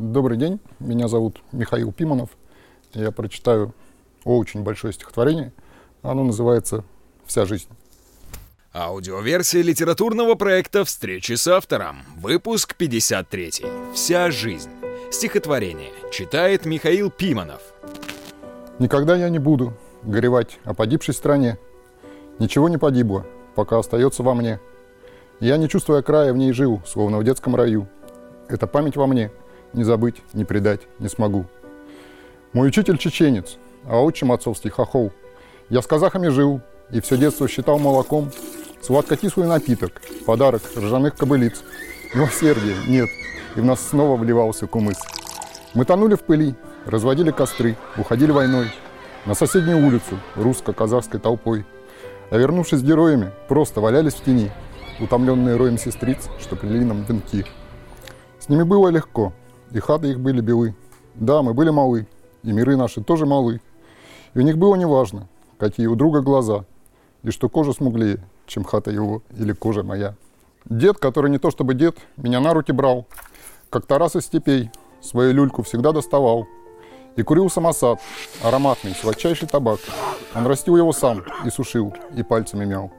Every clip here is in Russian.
Добрый день, меня зовут Михаил Пиманов. Я прочитаю очень большое стихотворение. Оно называется «Вся жизнь». Аудиоверсия литературного проекта «Встречи с автором». Выпуск 53. «Вся жизнь». Стихотворение. Читает Михаил Пиманов. Никогда я не буду горевать о погибшей стране. Ничего не погибло, пока остается во мне. Я, не чувствуя края, в ней жил, словно в детском раю. Это память во мне, не забыть, не предать не смогу. Мой учитель чеченец, а отчим отцовский хохол. Я с казахами жил, и все детство считал молоком сладко-кислый напиток, подарок ржаных кобылиц. Но сердия нет, и в нас снова вливался кумыс. Мы тонули в пыли, разводили костры, уходили войной на соседнюю улицу русско-казахской толпой. А вернувшись героями, просто валялись в тени, утомленные роем сестриц, что плели нам венки. С ними было легко, и хаты их были белы. Да, мы были малы, и миры наши тоже малы. И у них было неважно, какие у друга глаза, и что кожа смуглее, чем хата его или кожа моя. Дед, который не то чтобы дед, меня на руки брал, как Тарас из степей, свою люльку всегда доставал. И курил самосад, ароматный, сладчайший табак. Он растил его сам и сушил, и пальцами мял.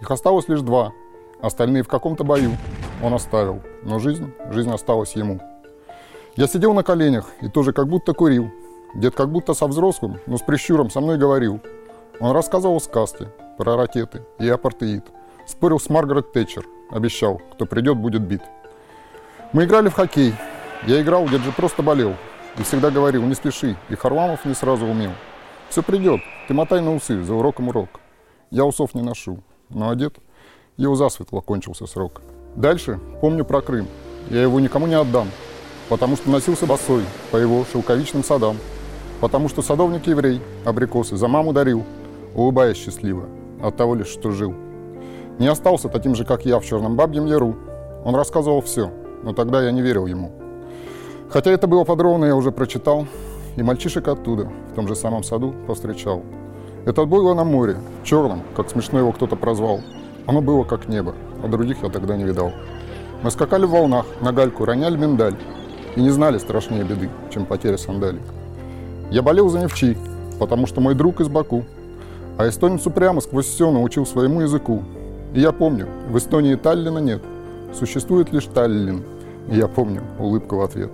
Их осталось лишь два, остальные в каком-то бою он оставил, но жизнь, жизнь осталась ему. Я сидел на коленях и тоже как будто курил. Дед как будто со взрослым, но с прищуром со мной говорил. Он рассказывал сказки про ракеты и апартеид. Спорил с Маргарет Тэтчер. Обещал, кто придет, будет бит. Мы играли в хоккей. Я играл, дед же просто болел. И всегда говорил, не спеши. И Харламов не сразу умел. Все придет. Ты мотай на усы, за уроком урок. Я усов не ношу. Ну а дед, его засветло кончился срок. Дальше помню про Крым. Я его никому не отдам потому что носился босой по его шелковичным садам, потому что садовник-еврей абрикосы за маму дарил, улыбаясь счастливо от того лишь, что жил. Не остался таким же, как я, в черном бабьем яру. Он рассказывал все, но тогда я не верил ему. Хотя это было подробно, я уже прочитал, и мальчишек оттуда, в том же самом саду, повстречал. Это было на море, черном, как смешно его кто-то прозвал. Оно было как небо, а других я тогда не видал. Мы скакали в волнах, на гальку роняли миндаль, и не знали страшнее беды, чем потеря сандалий. Я болел за Невчи, потому что мой друг из Баку, а эстонец упрямо сквозь все научил своему языку. И я помню, в Эстонии Таллина нет, существует лишь Таллин, и я помню улыбку в ответ.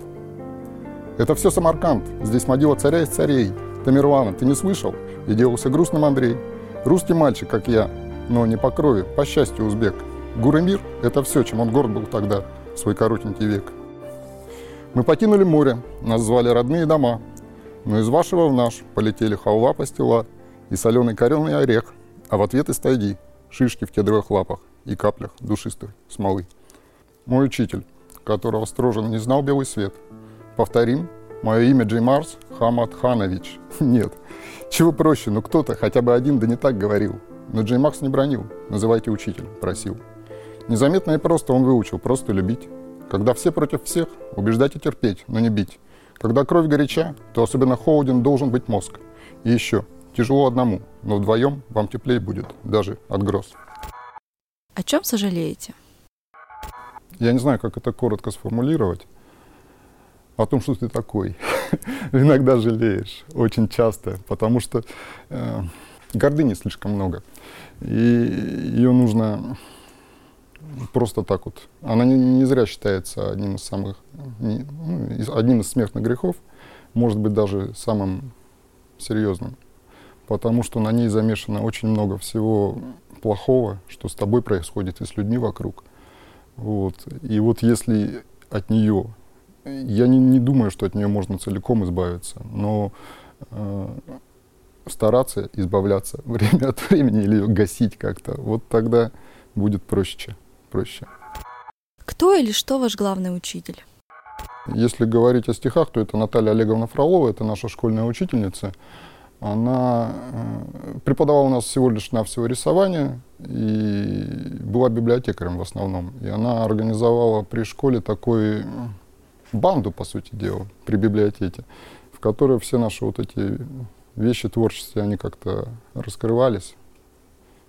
Это все Самарканд, здесь могила царя из царей. Тамерлана, ты не слышал? И делался грустным Андрей. Русский мальчик, как я, но не по крови, по счастью, узбек. Гурымир – это все, чем он горд был тогда, свой коротенький век. Мы покинули море, нас звали родные дома, но из вашего в наш полетели халва пастила и соленый коренный орех, а в ответ из тайги шишки в кедровых лапах и каплях душистой смолы. Мой учитель, которого Строжин не знал белый свет. Повторим, мое имя Джей Марс Хамад Ханович. Нет, чего проще, но кто-то, хотя бы один, да не так говорил. Но Джей Макс не бронил, называйте учитель, просил. Незаметно и просто он выучил, просто любить. Когда все против всех, убеждать и терпеть, но не бить. Когда кровь горяча, то особенно холоден должен быть мозг. И еще, тяжело одному, но вдвоем вам теплее будет, даже от гроз. О чем сожалеете? Я не знаю, как это коротко сформулировать. О том, что ты такой. Иногда жалеешь, очень часто, потому что э, гордыни слишком много. И ее нужно просто так вот. Она не, не зря считается одним из самых, не, ну, одним из смертных грехов, может быть даже самым серьезным, потому что на ней замешано очень много всего плохого, что с тобой происходит и с людьми вокруг. Вот. И вот если от нее, я не, не думаю, что от нее можно целиком избавиться, но э, стараться избавляться время от времени или ее гасить как-то, вот тогда будет проще проще. Кто или что ваш главный учитель? Если говорить о стихах, то это Наталья Олеговна Фролова, это наша школьная учительница. Она э, преподавала у нас всего лишь навсего рисование и была библиотекарем в основном. И она организовала при школе такой банду, по сути дела, при библиотеке, в которой все наши вот эти вещи творческие, они как-то раскрывались.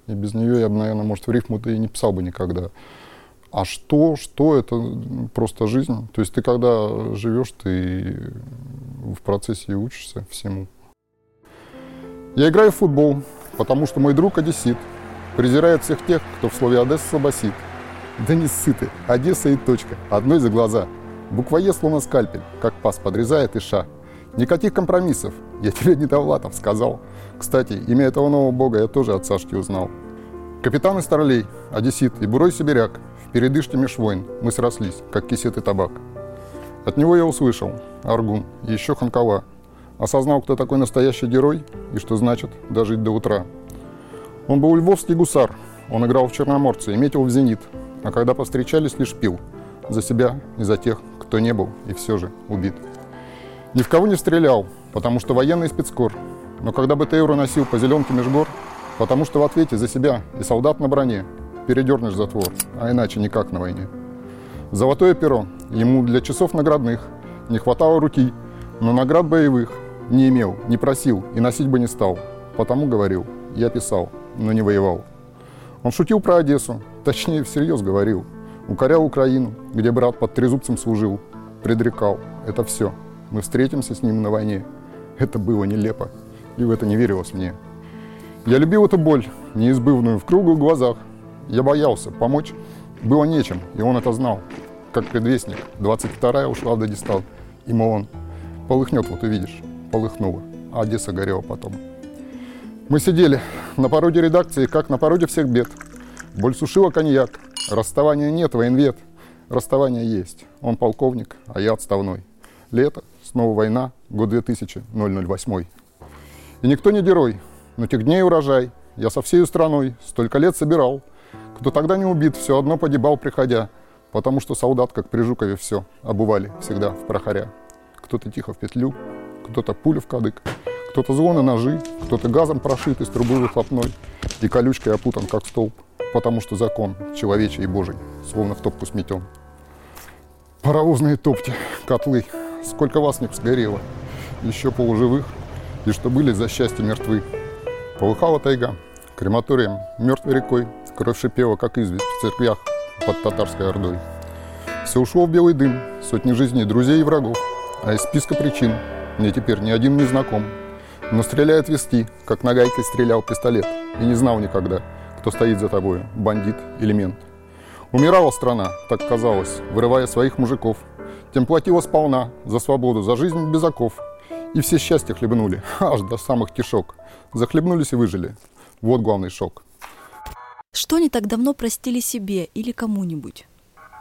И без нее я бы, наверное, может, в рифму-то и не писал бы никогда. А что, что это просто жизнь. То есть ты когда живешь, ты в процессе и учишься всему. Я играю в футбол, потому что мой друг одессит. Презирает всех тех, кто в слове Одесса слабосит. Да не сыты. Одесса и точка. Одной за глаза. Буква Е словно скальпель, как пас подрезает и ша. Никаких компромиссов. Я тебе не Довлатов сказал. Кстати, имя этого нового бога я тоже от Сашки узнал. Капитан из Старлей, Одессит и Бурой Сибиряк. В передышке меж войн мы срослись, как кисет и табак. От него я услышал Аргун и еще Ханкова. Осознал, кто такой настоящий герой и что значит дожить до утра. Он был львовский гусар. Он играл в Черноморце и метил в зенит. А когда повстречались, лишь пил. За себя и за тех, кто не был и все же убит. Ни в кого не стрелял, потому что военный спецкор. Но когда БТР носил по зеленке меж гор, потому что в ответе за себя и солдат на броне передернешь затвор, а иначе никак на войне. Золотое перо ему для часов наградных не хватало руки, но наград боевых не имел, не просил и носить бы не стал. Потому говорил, я писал, но не воевал. Он шутил про Одессу, точнее всерьез говорил. Укорял Украину, где брат под трезубцем служил. Предрекал, это все, мы встретимся с ним на войне. Это было нелепо, и в это не верилось мне. Я любил эту боль, неизбывную, в круглых глазах. Я боялся, помочь было нечем, и он это знал. Как предвестник, 22-я ушла в Дагестан, и он полыхнет, вот увидишь, полыхнула, а Одесса горела потом. Мы сидели на породе редакции, как на породе всех бед. Боль сушила коньяк, расставания нет, военвет. Расставание есть. Он полковник, а я отставной. Лето, снова война, год 2000-008. И никто не герой, но тех дней урожай. Я со всей страной столько лет собирал. Кто тогда не убит, все одно погибал, приходя. Потому что солдат, как при Жукове, все обували всегда в прохоря. Кто-то тихо в петлю, кто-то пулю в кадык, кто-то звоны ножи, кто-то газом прошит из трубы выхлопной и колючкой опутан, как столб, потому что закон человечий и божий словно в топку сметен. Паровозные топки, котлы, сколько вас не сгорело, еще полуживых, и что были за счастье мертвы. Полыхала тайга, крематорием, мертвой рекой, кровь шипела, как известь в церквях под татарской ордой. Все ушло в белый дым, сотни жизней друзей и врагов, а из списка причин мне теперь ни один не знаком. Но стреляет вести, как нагайкой стрелял пистолет, и не знал никогда, кто стоит за тобой, бандит или мент. Умирала страна, так казалось, вырывая своих мужиков. Тем платила сполна за свободу, за жизнь без оков. И все счастье хлебнули, аж до самых кишок. Захлебнулись и выжили. Вот главный шок. Что не так давно простили себе или кому-нибудь?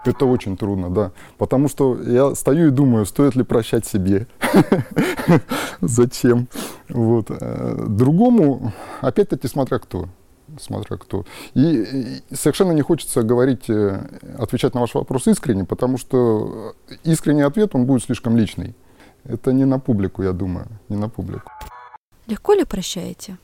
Это очень трудно, да. Потому что я стою и думаю, стоит ли прощать себе. Зачем? Вот. Э, другому, опять-таки, смотря кто. Смотря кто. И совершенно не хочется говорить, э, отвечать на ваш вопрос искренне, потому что искренний ответ, он будет слишком личный. Это не на публику, я думаю, не на публику. Легко ли прощаете?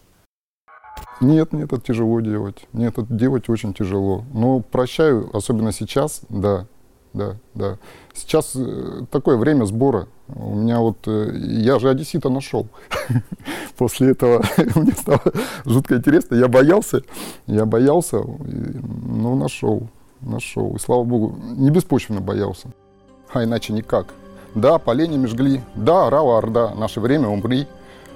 Нет, нет, это тяжело делать. Нет, это делать очень тяжело. Но прощаю, особенно сейчас, да, да, да. Сейчас э, такое время сбора. У меня вот, э, я же одессита нашел. После этого мне стало жутко интересно. Я боялся, я боялся, но нашел, нашел. И слава богу, не беспочвенно боялся. А иначе никак. Да, поленьями жгли. Да, орала орда. Наше время умри.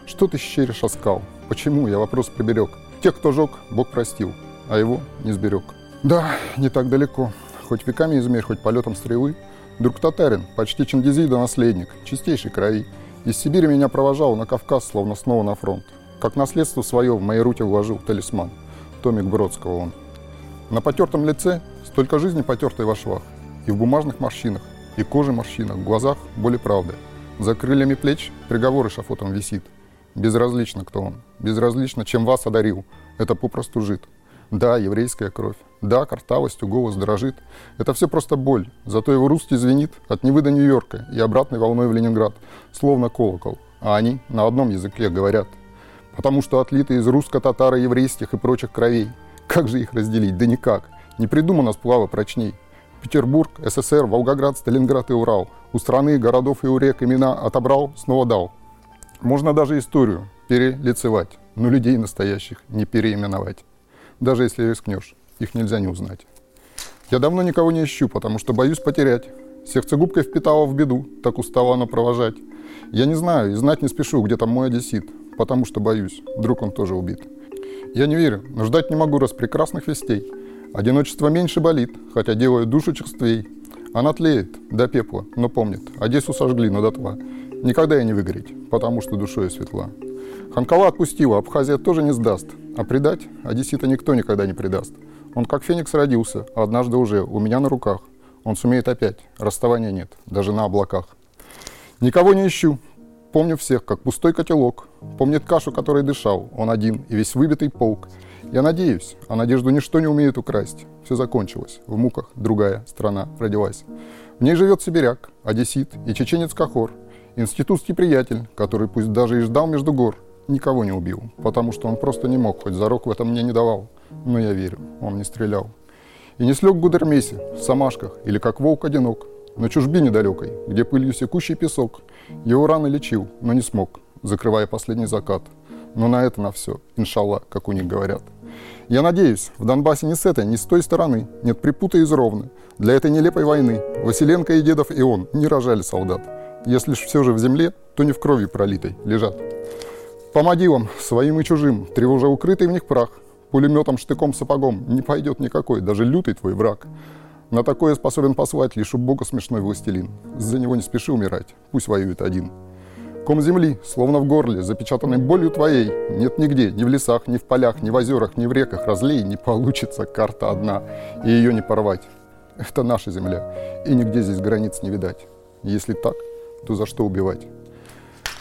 Что ты щеришь оскал? Почему? Я вопрос приберег. Тех, кто жег, Бог простил, а его не сберег. Да, не так далеко. Хоть веками измерь, хоть полетом стрелы. Друг татарин, почти Чингизида наследник, чистейшей крови. Из Сибири меня провожал на Кавказ, словно снова на фронт. Как наследство свое в мои руки вложил талисман. Томик Бродского он. На потертом лице столько жизни потертой во швах. И в бумажных морщинах, и коже морщинах, в глазах боли правды. За крыльями плеч приговор шафотом висит. Безразлично, кто он. Безразлично, чем вас одарил. Это попросту жид. Да, еврейская кровь. Да, картавостью голос дрожит. Это все просто боль. Зато его русский звенит от Невы до Нью-Йорка и обратной волной в Ленинград. Словно колокол. А они на одном языке говорят. Потому что отлиты из русско-татаро, еврейских и прочих кровей. Как же их разделить? Да никак. Не придумано сплава прочней. Петербург, СССР, Волгоград, Сталинград и Урал. У страны, городов и у рек имена отобрал, снова дал. Можно даже историю перелицевать, но людей настоящих не переименовать. Даже если рискнешь, их нельзя не узнать. Я давно никого не ищу, потому что боюсь потерять. Сердцегубкой впитала в беду, так устала она провожать. Я не знаю и знать не спешу, где там мой одессит, потому что боюсь, вдруг он тоже убит. Я не верю, но ждать не могу раз прекрасных вестей. Одиночество меньше болит, хотя делаю душу черствей. Она тлеет до пепла, но помнит, Одессу сожгли, но дотла. Никогда я не выгореть, потому что душой светла. Ханкала отпустила, Абхазия тоже не сдаст. А предать Одессита никто никогда не предаст. Он как феникс родился, а однажды уже у меня на руках. Он сумеет опять, расставания нет, даже на облаках. Никого не ищу, помню всех, как пустой котелок. Помнит кашу, которой дышал, он один и весь выбитый полк. Я надеюсь, а надежду ничто не умеет украсть. Все закончилось, в муках другая страна родилась. В ней живет сибиряк, одессит и чеченец Кахор, институтский приятель, который пусть даже и ждал между гор, никого не убил, потому что он просто не мог, хоть зарок в этом мне не давал. Но я верю, он не стрелял. И не слег Гудермесе, в Самашках или как волк одинок, на чужбине далекой, где пылью секущий песок. Его раны лечил, но не смог, закрывая последний закат. Но на это на все, иншалла, как у них говорят. Я надеюсь, в Донбассе ни с этой, ни с той стороны нет припута из ровны. Для этой нелепой войны Василенко и Дедов и он не рожали солдат. Если ж все же в земле, то не в крови пролитой лежат. По могилам, своим и чужим, тревожа укрытый в них прах, пулеметом, штыком, сапогом не пойдет никакой, даже лютый твой враг. На такое способен послать лишь у Бога смешной властелин. За него не спеши умирать, пусть воюет один. Ком земли, словно в горле, запечатанной болью твоей, нет нигде, ни в лесах, ни в полях, ни в озерах, ни в реках разлей, не получится карта одна, и ее не порвать. Это наша земля, и нигде здесь границ не видать. Если так, то за что убивать?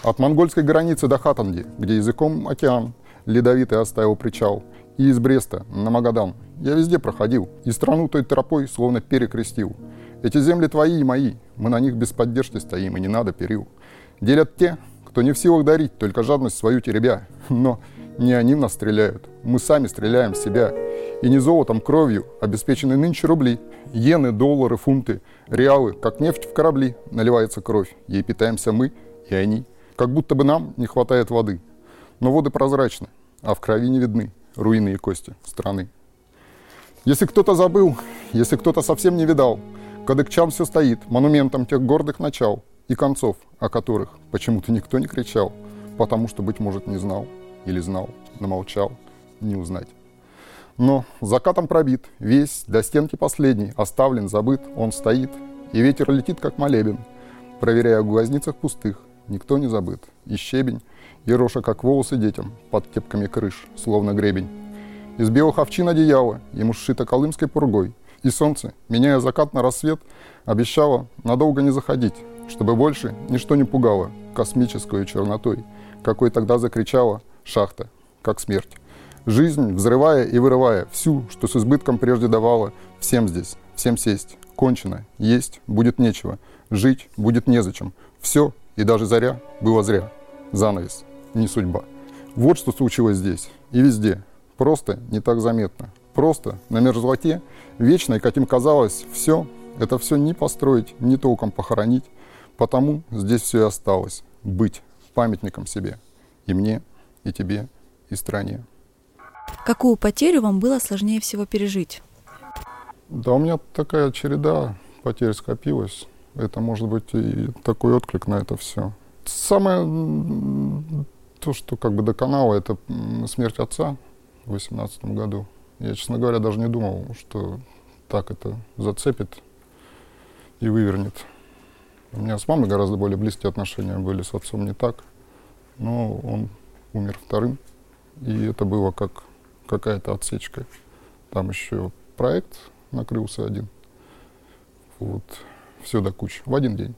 От монгольской границы до Хатанги, где языком океан, ледовитый оставил причал, и из Бреста на Магадан. Я везде проходил, и страну той тропой словно перекрестил. Эти земли твои и мои, мы на них без поддержки стоим, и не надо перил. Делят те, кто не в силах дарить, только жадность свою теребя. Но не они в нас стреляют, мы сами стреляем в себя. И не золотом, кровью обеспечены нынче рубли, иены, доллары, фунты, реалы, как нефть в корабли, наливается кровь. Ей питаемся мы и они. Как будто бы нам не хватает воды. Но воды прозрачны, а в крови не видны руины и кости страны. Если кто-то забыл, если кто-то совсем не видал, Кадыкчан все стоит монументом тех гордых начал и концов, о которых почему-то никто не кричал, потому что, быть может, не знал или знал, но молчал, не узнать. Но закатом пробит, весь до стенки последний, оставлен, забыт, он стоит, и ветер летит, как молебен, проверяя в глазницах пустых, никто не забыт. И щебень, и роша, как волосы детям, под кепками крыш, словно гребень. Из белых овчин одеяло, ему сшито колымской пургой. И солнце, меняя закат на рассвет, обещало надолго не заходить, чтобы больше ничто не пугало космической чернотой, какой тогда закричала шахта, как смерть. Жизнь, взрывая и вырывая всю, что с избытком прежде давала, всем здесь, всем сесть, кончено, есть будет нечего, жить будет незачем. Все и даже заря было зря. Занавес, не судьба. Вот что случилось здесь и везде. Просто не так заметно. Просто на мерзлоте, вечной, каким казалось, все, это все не построить, не толком похоронить. Потому здесь все и осталось. Быть памятником себе. И мне, и тебе, и стране. Какую потерю вам было сложнее всего пережить? Да, у меня такая череда потерь скопилась это может быть и такой отклик на это все. Самое то, что как бы до канала, это смерть отца в 18 году. Я, честно говоря, даже не думал, что так это зацепит и вывернет. У меня с мамой гораздо более близкие отношения были, с отцом не так. Но он умер вторым, и это было как какая-то отсечка. Там еще проект накрылся один. Вот все до кучи, в один день.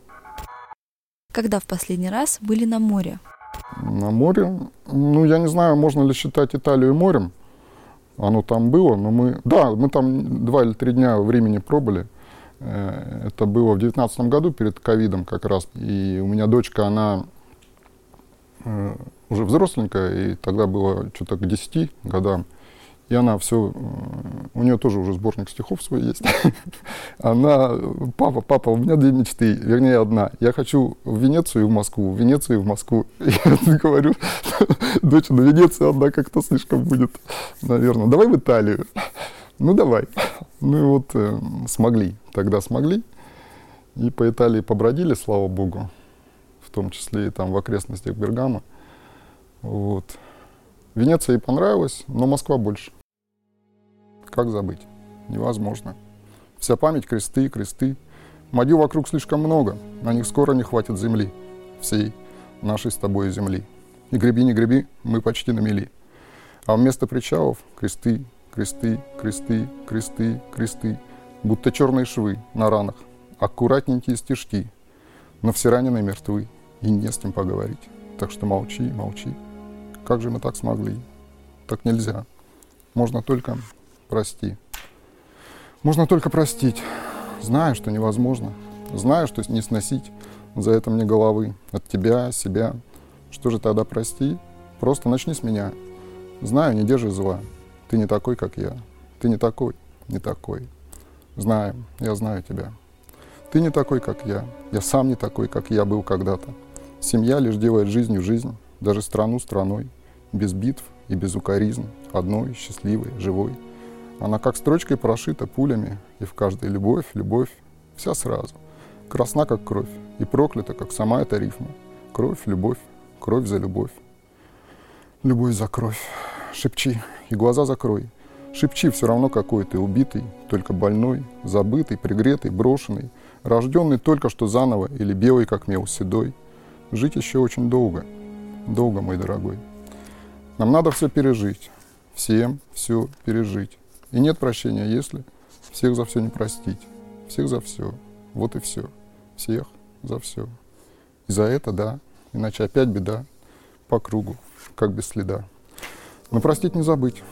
Когда в последний раз были на море? На море? Ну, я не знаю, можно ли считать Италию морем. Оно там было, но мы... Да, мы там два или три дня времени пробыли. Э, это было в девятнадцатом году, перед ковидом как раз. И у меня дочка, она э, уже взросленькая, и тогда было что-то к 10 годам. И она все, у нее тоже уже сборник стихов свой есть. она, папа, папа, у меня две мечты, вернее одна. Я хочу в Венецию и в Москву, в Венецию и в Москву. Я говорю, дочь, на Венецию одна как-то слишком будет, наверное. Давай в Италию. Ну давай. Ну и вот э, смогли, тогда смогли. И по Италии побродили, слава богу, в том числе и там в окрестностях Бергама. Вот. Венеция ей понравилась, но Москва больше. Как забыть? Невозможно. Вся память, кресты, кресты. Мадью вокруг слишком много, на них скоро не хватит земли. Всей нашей с тобой земли. И греби, не греби, мы почти на мели. А вместо причалов кресты, кресты, кресты, кресты, кресты, будто черные швы на ранах, аккуратненькие стежки. Но все раненые мертвы, и не с кем поговорить. Так что молчи, молчи. Как же мы так смогли? Так нельзя. Можно только прости. Можно только простить. Знаю, что невозможно. Знаю, что не сносить за это мне головы. От тебя, себя. Что же тогда прости? Просто начни с меня. Знаю, не держи зла. Ты не такой, как я. Ты не такой, не такой. Знаю, я знаю тебя. Ты не такой, как я. Я сам не такой, как я был когда-то. Семья лишь делает жизнью жизнь, даже страну страной. Без битв и без укоризн, одной, счастливой, живой. Она как строчкой прошита пулями, и в каждой любовь, любовь, вся сразу. Красна, как кровь, и проклята, как сама эта рифма. Кровь, любовь, кровь за любовь. Любовь за кровь. Шепчи, и глаза закрой. Шепчи все равно какой ты, убитый, только больной, забытый, пригретый, брошенный, рожденный только что заново или белый, как мел, седой. Жить еще очень долго, долго, мой дорогой. Нам надо все пережить, всем все пережить. И нет прощения, если всех за все не простить. Всех за все. Вот и все. Всех за все. И за это, да. Иначе опять беда. По кругу, как без следа. Но простить не забыть.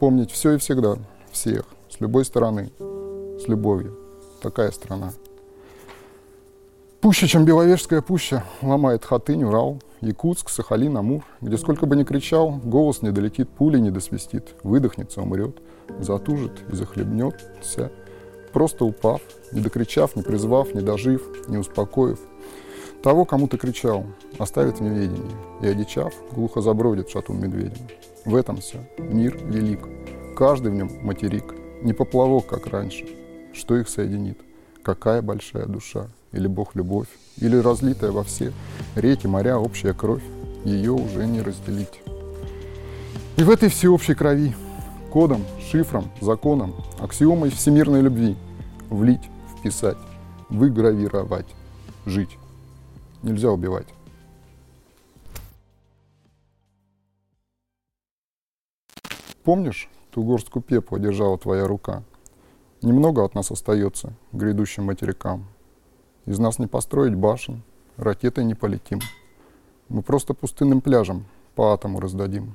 Помнить все и всегда. Всех. С любой стороны. С любовью. Такая страна. Пуще, чем Беловежская пуща, ломает Хатынь, Урал, Якутск, Сахалин, Амур, где сколько бы ни кричал, голос не долетит, пули не досвистит, выдохнется, умрет, затужит и захлебнется, просто упав, не докричав, не призвав, не дожив, не успокоив. Того, кому ты кричал, оставит в неведении, и, одичав, глухо забродит шатун медведем. В этом все. Мир велик. Каждый в нем материк. Не поплавок, как раньше. Что их соединит? Какая большая душа? Или Бог любовь? Или разлитая во все реки, моря, общая кровь? Ее уже не разделить. И в этой всеобщей крови, кодом, шифром, законом, аксиомой всемирной любви влить, вписать, выгравировать, жить. Нельзя убивать. Помнишь, ту горстку пепла держала твоя рука? Немного от нас остается, грядущим материкам. Из нас не построить башен, ракетой не полетим. Мы просто пустынным пляжем по атому раздадим.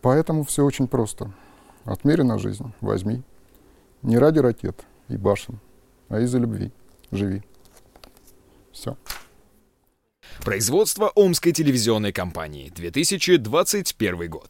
Поэтому все очень просто. Отмерена жизнь, возьми. Не ради ракет и башен, а из-за любви. Живи. Все. Производство Омской телевизионной компании, 2021 год.